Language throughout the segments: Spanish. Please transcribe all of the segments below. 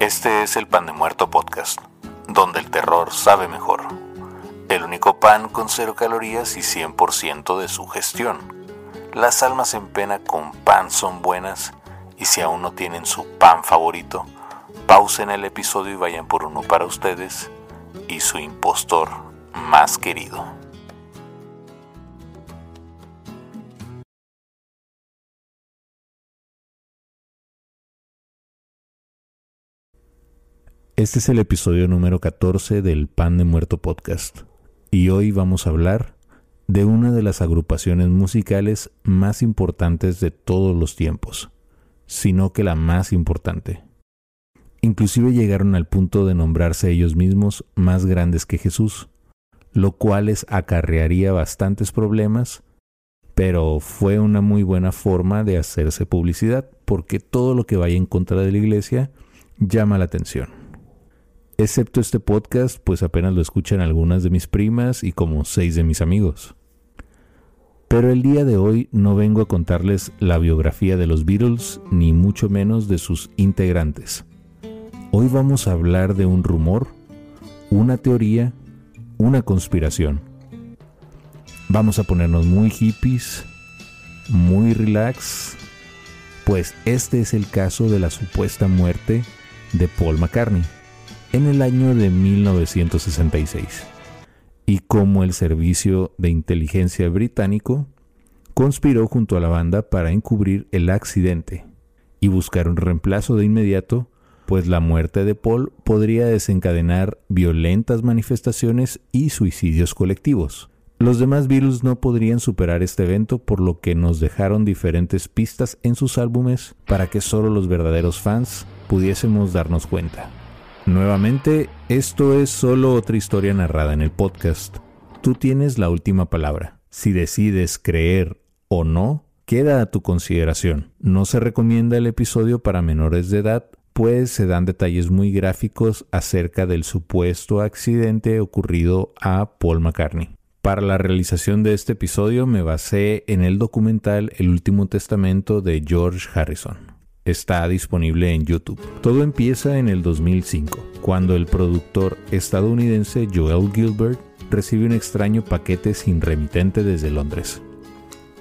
Este es el Pan de Muerto Podcast, donde el terror sabe mejor. Pan con cero calorías y 100% de su gestión. Las almas en pena con pan son buenas y si aún no tienen su pan favorito, pausen el episodio y vayan por uno para ustedes y su impostor más querido. Este es el episodio número 14 del Pan de Muerto Podcast y hoy vamos a hablar de una de las agrupaciones musicales más importantes de todos los tiempos, sino que la más importante. Inclusive llegaron al punto de nombrarse ellos mismos más grandes que Jesús, lo cual les acarrearía bastantes problemas, pero fue una muy buena forma de hacerse publicidad, porque todo lo que vaya en contra de la iglesia llama la atención. Excepto este podcast, pues apenas lo escuchan algunas de mis primas y como seis de mis amigos. Pero el día de hoy no vengo a contarles la biografía de los Beatles, ni mucho menos de sus integrantes. Hoy vamos a hablar de un rumor, una teoría, una conspiración. Vamos a ponernos muy hippies, muy relax, pues este es el caso de la supuesta muerte de Paul McCartney en el año de 1966 y como el Servicio de Inteligencia británico conspiró junto a la banda para encubrir el accidente y buscar un reemplazo de inmediato, pues la muerte de Paul podría desencadenar violentas manifestaciones y suicidios colectivos. Los demás Beatles no podrían superar este evento por lo que nos dejaron diferentes pistas en sus álbumes para que solo los verdaderos fans pudiésemos darnos cuenta. Nuevamente, esto es solo otra historia narrada en el podcast. Tú tienes la última palabra. Si decides creer o no, queda a tu consideración. No se recomienda el episodio para menores de edad, pues se dan detalles muy gráficos acerca del supuesto accidente ocurrido a Paul McCartney. Para la realización de este episodio me basé en el documental El Último Testamento de George Harrison está disponible en YouTube. Todo empieza en el 2005, cuando el productor estadounidense Joel Gilbert recibe un extraño paquete sin remitente desde Londres.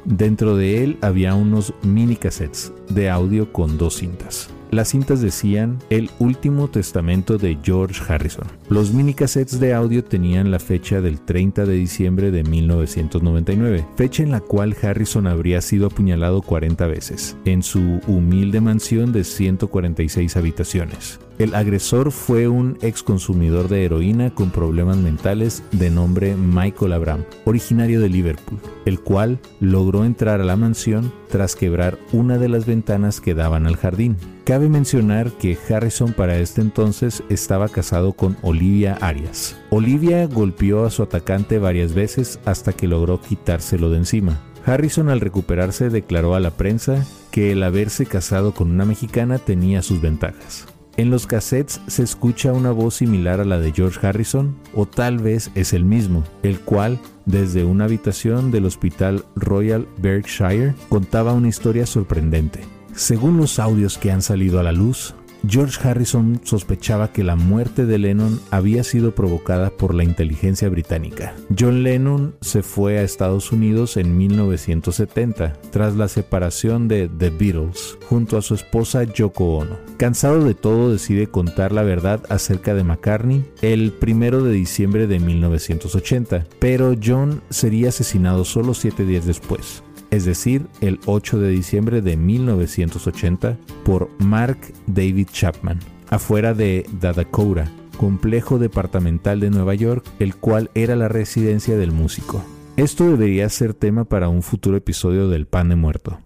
Dentro de él había unos mini cassettes de audio con dos cintas. Las cintas decían El último testamento de George Harrison. Los minicassettes de audio tenían la fecha del 30 de diciembre de 1999, fecha en la cual Harrison habría sido apuñalado 40 veces, en su humilde mansión de 146 habitaciones. El agresor fue un ex consumidor de heroína con problemas mentales de nombre Michael Abram, originario de Liverpool, el cual logró entrar a la mansión tras quebrar una de las ventanas que daban al jardín. Cabe mencionar que Harrison para este entonces estaba casado con Olivia Arias. Olivia golpeó a su atacante varias veces hasta que logró quitárselo de encima. Harrison al recuperarse declaró a la prensa que el haberse casado con una mexicana tenía sus ventajas. En los cassettes se escucha una voz similar a la de George Harrison, o tal vez es el mismo, el cual, desde una habitación del Hospital Royal Berkshire, contaba una historia sorprendente. Según los audios que han salido a la luz, George Harrison sospechaba que la muerte de Lennon había sido provocada por la inteligencia británica. John Lennon se fue a Estados Unidos en 1970 tras la separación de The Beatles junto a su esposa Yoko Ono. Cansado de todo decide contar la verdad acerca de McCartney el 1 de diciembre de 1980, pero John sería asesinado solo siete días después es decir, el 8 de diciembre de 1980, por Mark David Chapman, afuera de Dakota, complejo departamental de Nueva York, el cual era la residencia del músico. Esto debería ser tema para un futuro episodio del Pan de Muerto,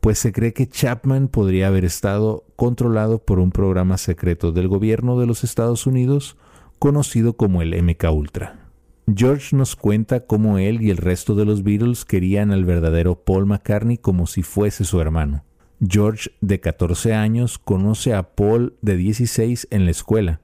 pues se cree que Chapman podría haber estado controlado por un programa secreto del gobierno de los Estados Unidos conocido como el MK Ultra. George nos cuenta cómo él y el resto de los Beatles querían al verdadero Paul McCartney como si fuese su hermano. George, de 14 años, conoce a Paul, de 16, en la escuela.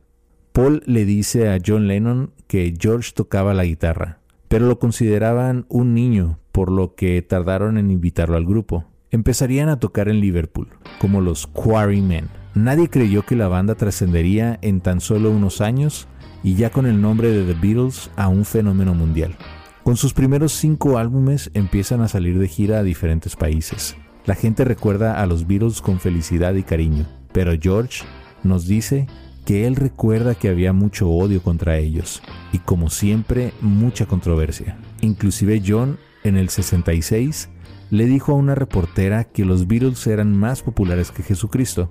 Paul le dice a John Lennon que George tocaba la guitarra, pero lo consideraban un niño, por lo que tardaron en invitarlo al grupo. Empezarían a tocar en Liverpool, como los Quarrymen. Nadie creyó que la banda trascendería en tan solo unos años y ya con el nombre de The Beatles a un fenómeno mundial. Con sus primeros cinco álbumes empiezan a salir de gira a diferentes países. La gente recuerda a los Beatles con felicidad y cariño, pero George nos dice que él recuerda que había mucho odio contra ellos y como siempre mucha controversia. Inclusive John en el 66 le dijo a una reportera que los Beatles eran más populares que Jesucristo.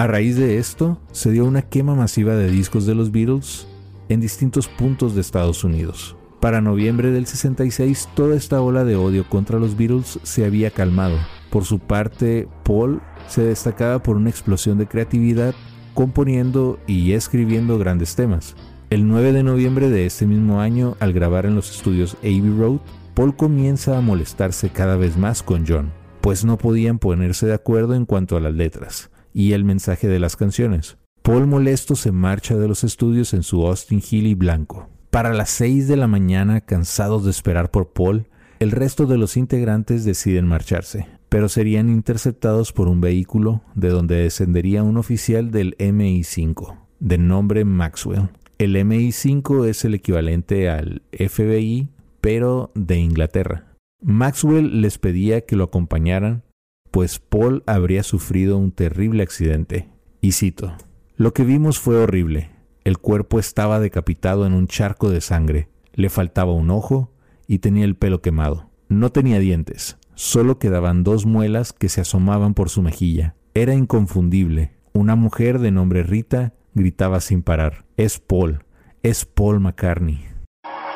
A raíz de esto, se dio una quema masiva de discos de los Beatles en distintos puntos de Estados Unidos. Para noviembre del 66, toda esta ola de odio contra los Beatles se había calmado. Por su parte, Paul se destacaba por una explosión de creatividad componiendo y escribiendo grandes temas. El 9 de noviembre de este mismo año, al grabar en los estudios Abbey Road, Paul comienza a molestarse cada vez más con John, pues no podían ponerse de acuerdo en cuanto a las letras y el mensaje de las canciones. Paul molesto se marcha de los estudios en su Austin Healey blanco. Para las 6 de la mañana, cansados de esperar por Paul, el resto de los integrantes deciden marcharse, pero serían interceptados por un vehículo de donde descendería un oficial del MI5, de nombre Maxwell. El MI5 es el equivalente al FBI, pero de Inglaterra. Maxwell les pedía que lo acompañaran pues Paul habría sufrido un terrible accidente. Y cito, Lo que vimos fue horrible. El cuerpo estaba decapitado en un charco de sangre, le faltaba un ojo y tenía el pelo quemado. No tenía dientes, solo quedaban dos muelas que se asomaban por su mejilla. Era inconfundible. Una mujer de nombre Rita gritaba sin parar, Es Paul, es Paul McCartney.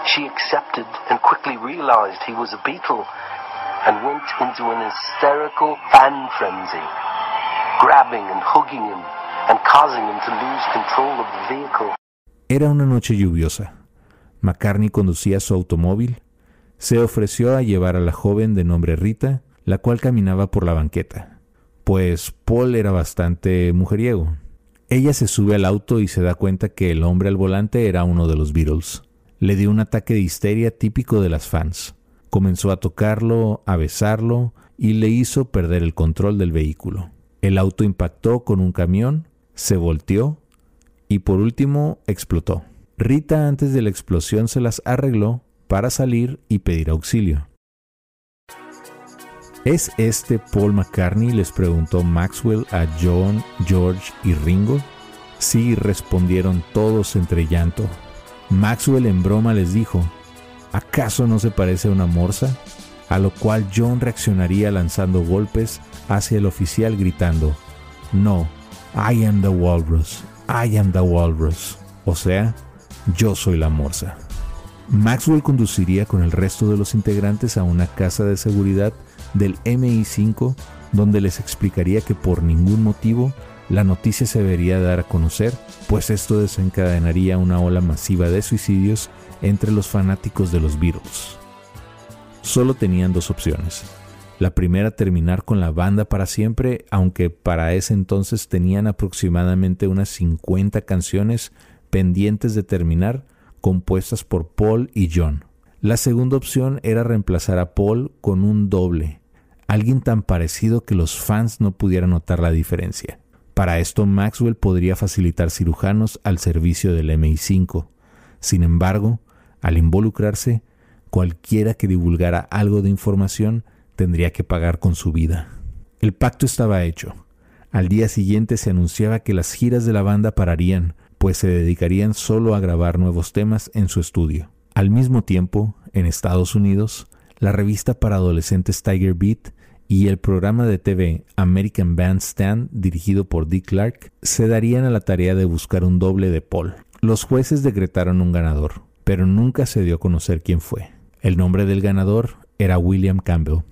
She accepted and quickly realized he was a and went into an hysterical fan frenzy, grabbing and hugging him and causing him to lose control of the vehicle. Era una noche lluviosa. McCartney conducía su automóvil. Se ofreció a llevar a la joven de nombre Rita, la cual caminaba por la banqueta, pues Paul era bastante mujeriego. Ella se sube al auto y se da cuenta que el hombre al volante era uno de los Beatles. Le dio un ataque de histeria típico de las fans. Comenzó a tocarlo, a besarlo y le hizo perder el control del vehículo. El auto impactó con un camión, se volteó y por último explotó. Rita antes de la explosión se las arregló para salir y pedir auxilio. ¿Es este Paul McCartney? les preguntó Maxwell a John, George y Ringo. Sí, respondieron todos entre llanto. Maxwell en broma les dijo, ¿Acaso no se parece a una morsa? A lo cual John reaccionaría lanzando golpes hacia el oficial gritando, No, I am the walrus, I am the walrus. O sea, yo soy la morsa. Maxwell conduciría con el resto de los integrantes a una casa de seguridad del MI5 donde les explicaría que por ningún motivo la noticia se debería dar a conocer, pues esto desencadenaría una ola masiva de suicidios entre los fanáticos de los Beatles. Solo tenían dos opciones. La primera terminar con la banda para siempre, aunque para ese entonces tenían aproximadamente unas 50 canciones pendientes de terminar, compuestas por Paul y John. La segunda opción era reemplazar a Paul con un doble, alguien tan parecido que los fans no pudieran notar la diferencia. Para esto Maxwell podría facilitar cirujanos al servicio del MI5. Sin embargo, al involucrarse, cualquiera que divulgara algo de información tendría que pagar con su vida. El pacto estaba hecho. Al día siguiente se anunciaba que las giras de la banda pararían, pues se dedicarían solo a grabar nuevos temas en su estudio. Al mismo tiempo, en Estados Unidos, la revista para adolescentes Tiger Beat y el programa de TV American Bandstand, dirigido por Dick Clark, se darían a la tarea de buscar un doble de Paul. Los jueces decretaron un ganador, pero nunca se dio a conocer quién fue. El nombre del ganador era William Campbell.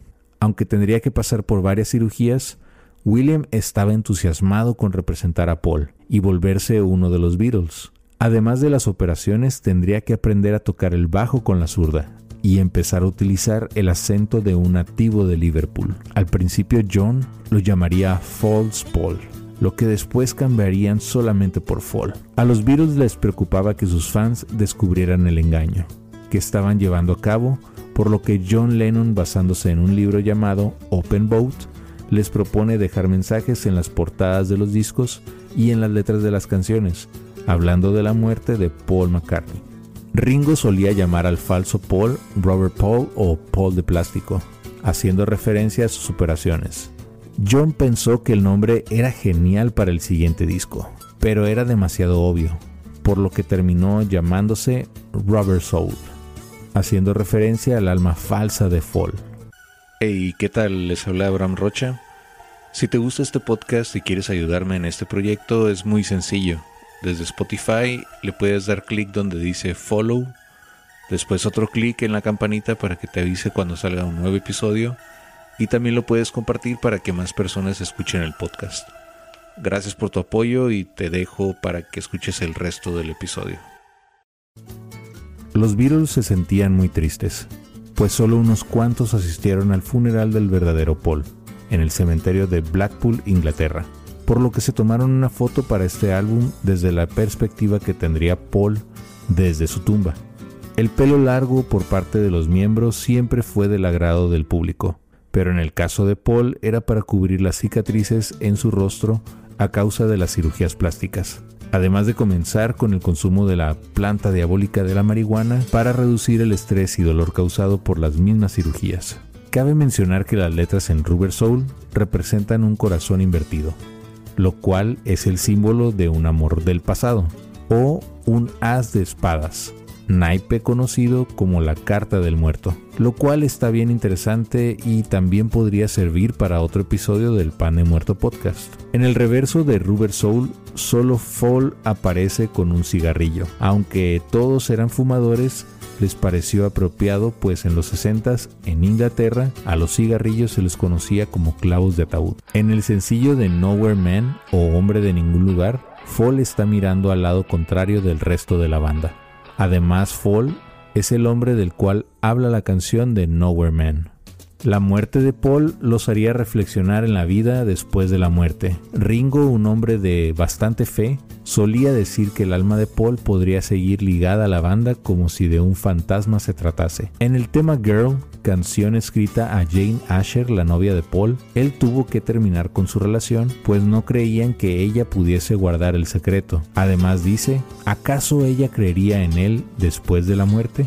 Aunque tendría que pasar por varias cirugías, William estaba entusiasmado con representar a Paul y volverse uno de los Beatles. Además de las operaciones, tendría que aprender a tocar el bajo con la zurda y empezar a utilizar el acento de un nativo de Liverpool. Al principio John lo llamaría Falls Paul, lo que después cambiarían solamente por Fall. A los Beatles les preocupaba que sus fans descubrieran el engaño que estaban llevando a cabo, por lo que John Lennon, basándose en un libro llamado Open Boat, les propone dejar mensajes en las portadas de los discos y en las letras de las canciones, hablando de la muerte de Paul McCartney. Ringo solía llamar al falso Paul Robert Paul o Paul de plástico, haciendo referencia a sus operaciones. John pensó que el nombre era genial para el siguiente disco, pero era demasiado obvio, por lo que terminó llamándose Robert Soul, haciendo referencia al alma falsa de Paul. Hey, ¿qué tal? Les habla Abraham Rocha. Si te gusta este podcast y quieres ayudarme en este proyecto, es muy sencillo desde Spotify le puedes dar clic donde dice follow, después otro clic en la campanita para que te avise cuando salga un nuevo episodio y también lo puedes compartir para que más personas escuchen el podcast. Gracias por tu apoyo y te dejo para que escuches el resto del episodio. Los Beatles se sentían muy tristes, pues solo unos cuantos asistieron al funeral del verdadero Paul, en el cementerio de Blackpool, Inglaterra por lo que se tomaron una foto para este álbum desde la perspectiva que tendría Paul desde su tumba. El pelo largo por parte de los miembros siempre fue del agrado del público, pero en el caso de Paul era para cubrir las cicatrices en su rostro a causa de las cirugías plásticas, además de comenzar con el consumo de la planta diabólica de la marihuana para reducir el estrés y dolor causado por las mismas cirugías. Cabe mencionar que las letras en Rubber Soul representan un corazón invertido, lo cual es el símbolo de un amor del pasado, o un as de espadas, naipe conocido como la carta del muerto, lo cual está bien interesante y también podría servir para otro episodio del Pan de Muerto podcast. En el reverso de Rubber Soul, solo Fall aparece con un cigarrillo, aunque todos eran fumadores, les pareció apropiado, pues en los 60 en Inglaterra a los cigarrillos se les conocía como clavos de ataúd. En el sencillo de Nowhere Man o Hombre de ningún lugar, Fall está mirando al lado contrario del resto de la banda. Además, Fall es el hombre del cual habla la canción de Nowhere Man. La muerte de Paul los haría reflexionar en la vida después de la muerte. Ringo, un hombre de bastante fe, solía decir que el alma de Paul podría seguir ligada a la banda como si de un fantasma se tratase. En el tema Girl, canción escrita a Jane Asher, la novia de Paul, él tuvo que terminar con su relación, pues no creían que ella pudiese guardar el secreto. Además dice, ¿acaso ella creería en él después de la muerte?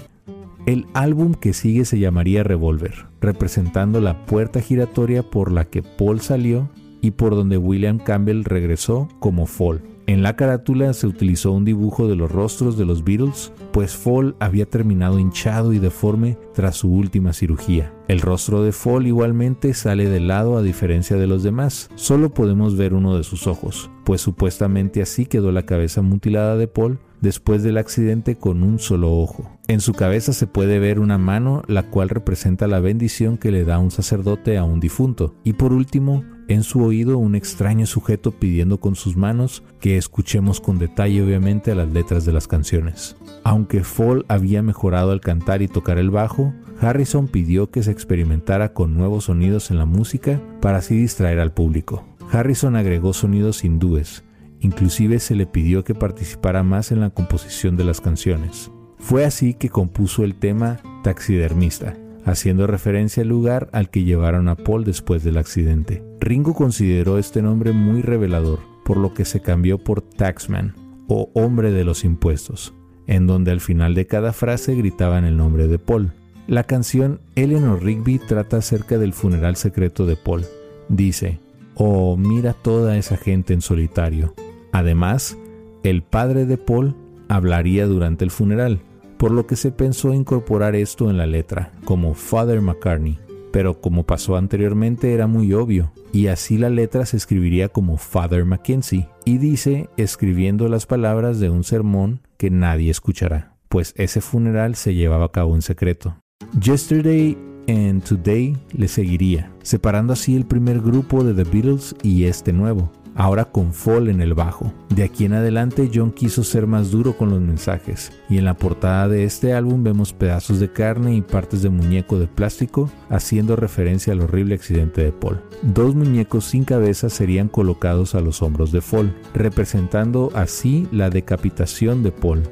El álbum que sigue se llamaría Revolver, representando la puerta giratoria por la que Paul salió y por donde William Campbell regresó como Fall. En la carátula se utilizó un dibujo de los rostros de los Beatles, pues Fall había terminado hinchado y deforme tras su última cirugía. El rostro de Fall igualmente sale de lado a diferencia de los demás, solo podemos ver uno de sus ojos, pues supuestamente así quedó la cabeza mutilada de Paul después del accidente con un solo ojo. En su cabeza se puede ver una mano la cual representa la bendición que le da un sacerdote a un difunto. Y por último, en su oído un extraño sujeto pidiendo con sus manos que escuchemos con detalle obviamente las letras de las canciones. Aunque Fall había mejorado al cantar y tocar el bajo, Harrison pidió que se experimentara con nuevos sonidos en la música para así distraer al público. Harrison agregó sonidos hindúes, Inclusive se le pidió que participara más en la composición de las canciones. Fue así que compuso el tema Taxidermista, haciendo referencia al lugar al que llevaron a Paul después del accidente. Ringo consideró este nombre muy revelador, por lo que se cambió por Taxman o Hombre de los Impuestos, en donde al final de cada frase gritaban el nombre de Paul. La canción Eleanor Rigby trata acerca del funeral secreto de Paul. Dice, Oh, mira toda esa gente en solitario, Además, el padre de Paul hablaría durante el funeral, por lo que se pensó incorporar esto en la letra, como Father McCartney, pero como pasó anteriormente era muy obvio, y así la letra se escribiría como Father Mackenzie, y dice escribiendo las palabras de un sermón que nadie escuchará, pues ese funeral se llevaba a cabo en secreto. Yesterday and Today le seguiría, separando así el primer grupo de The Beatles y este nuevo, ahora con Fall en el bajo. De aquí en adelante John quiso ser más duro con los mensajes, y en la portada de este álbum vemos pedazos de carne y partes de muñeco de plástico, haciendo referencia al horrible accidente de Paul. Dos muñecos sin cabeza serían colocados a los hombros de Fall, representando así la decapitación de Paul,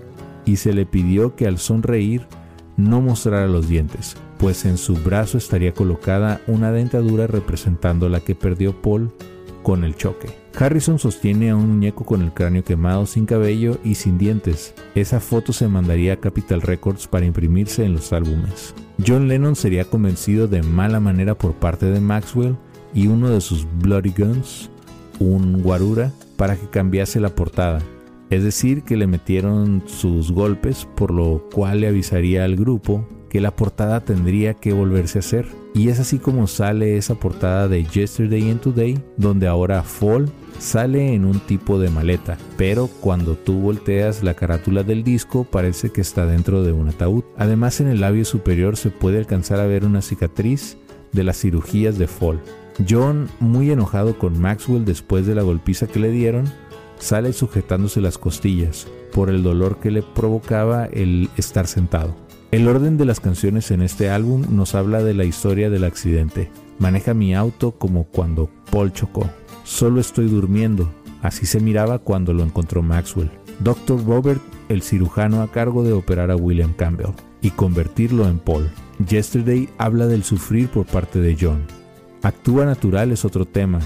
y se le pidió que al sonreír no mostrara los dientes, pues en su brazo estaría colocada una dentadura representando la que perdió Paul con el choque. Harrison sostiene a un muñeco con el cráneo quemado sin cabello y sin dientes. Esa foto se mandaría a Capitol Records para imprimirse en los álbumes. John Lennon sería convencido de mala manera por parte de Maxwell y uno de sus Bloody Guns, un guarura, para que cambiase la portada. Es decir, que le metieron sus golpes, por lo cual le avisaría al grupo que la portada tendría que volverse a hacer. Y es así como sale esa portada de Yesterday and Today, donde ahora Fall sale en un tipo de maleta, pero cuando tú volteas la carátula del disco parece que está dentro de un ataúd. Además en el labio superior se puede alcanzar a ver una cicatriz de las cirugías de Fall. John, muy enojado con Maxwell después de la golpiza que le dieron, sale sujetándose las costillas por el dolor que le provocaba el estar sentado. El orden de las canciones en este álbum nos habla de la historia del accidente. Maneja mi auto como cuando Paul chocó. Solo estoy durmiendo. Así se miraba cuando lo encontró Maxwell. Dr. Robert, el cirujano a cargo de operar a William Campbell y convertirlo en Paul. Yesterday habla del sufrir por parte de John. Actúa natural es otro tema,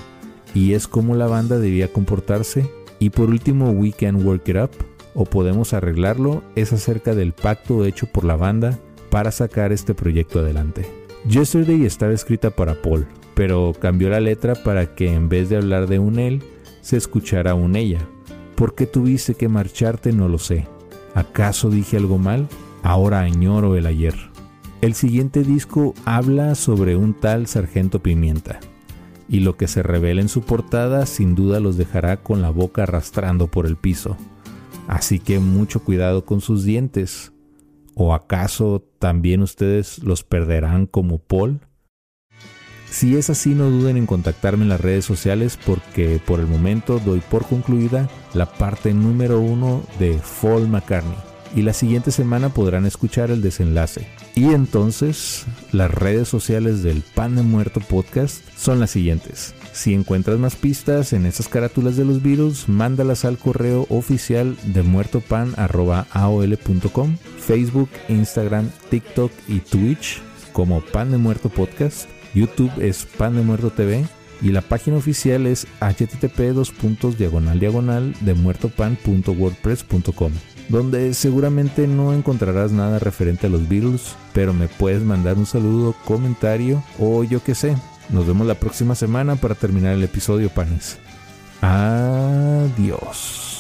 y es cómo la banda debía comportarse. Y por último, We Can Work It Up o podemos arreglarlo es acerca del pacto hecho por la banda para sacar este proyecto adelante. Yesterday estaba escrita para Paul, pero cambió la letra para que en vez de hablar de un él, se escuchara un ella. ¿Por qué tuviste que marcharte? No lo sé. ¿Acaso dije algo mal? Ahora añoro el ayer. El siguiente disco habla sobre un tal Sargento Pimienta, y lo que se revela en su portada sin duda los dejará con la boca arrastrando por el piso. Así que mucho cuidado con sus dientes. ¿O acaso también ustedes los perderán como Paul? Si es así, no duden en contactarme en las redes sociales porque por el momento doy por concluida la parte número uno de Fall McCartney y la siguiente semana podrán escuchar el desenlace. Y entonces, las redes sociales del Pan de Muerto podcast son las siguientes. Si encuentras más pistas en esas carátulas de los virus, mándalas al correo oficial de muertopan.aol.com, Facebook, Instagram, TikTok y Twitch como Pan de Muerto Podcast. YouTube es Pan de Muerto TV y la página oficial es http diagonal diagonal de muertopan.wordpress.com donde seguramente no encontrarás nada referente a los virus, pero me puedes mandar un saludo, comentario o yo qué sé, nos vemos la próxima semana para terminar el episodio, panes. Adiós.